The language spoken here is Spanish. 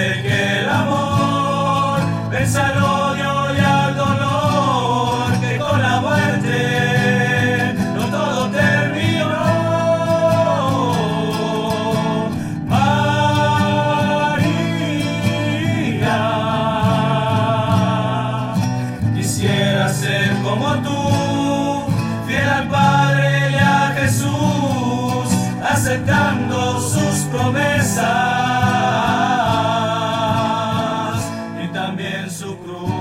que el amor venza al odio y al dolor, que con la muerte no todo terminó. María, quisiera ser como tú, fiel al Padre y a Jesús, aceptando su Socorro.